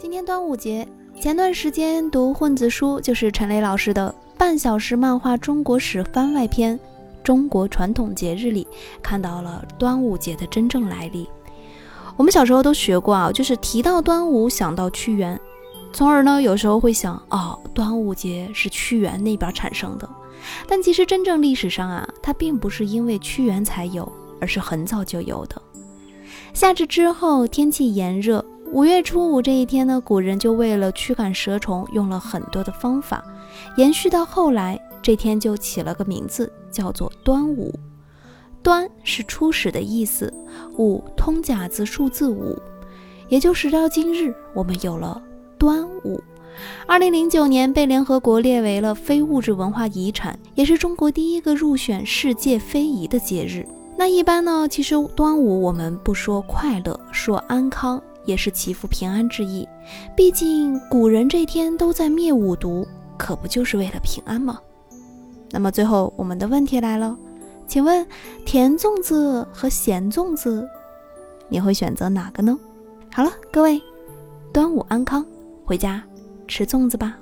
今天端午节，前段时间读混子书，就是陈雷老师的半小时漫画中国史番外篇《中国传统节日》里，看到了端午节的真正来历。我们小时候都学过啊，就是提到端午想到屈原，从而呢有时候会想，哦，端午节是屈原那边产生的。但其实真正历史上啊，它并不是因为屈原才有，而是很早就有的。夏至之后，天气炎热。五月初五这一天呢，古人就为了驱赶蛇虫，用了很多的方法，延续到后来，这天就起了个名字，叫做端午。端是初始的意思，五通假字数字五，也就时到今日，我们有了端午。二零零九年被联合国列为了非物质文化遗产，也是中国第一个入选世界非遗的节日。那一般呢，其实端午我们不说快乐，说安康。也是祈福平安之意，毕竟古人这天都在灭五毒，可不就是为了平安吗？那么最后我们的问题来了，请问甜粽子和咸粽子，你会选择哪个呢？好了，各位，端午安康，回家吃粽子吧。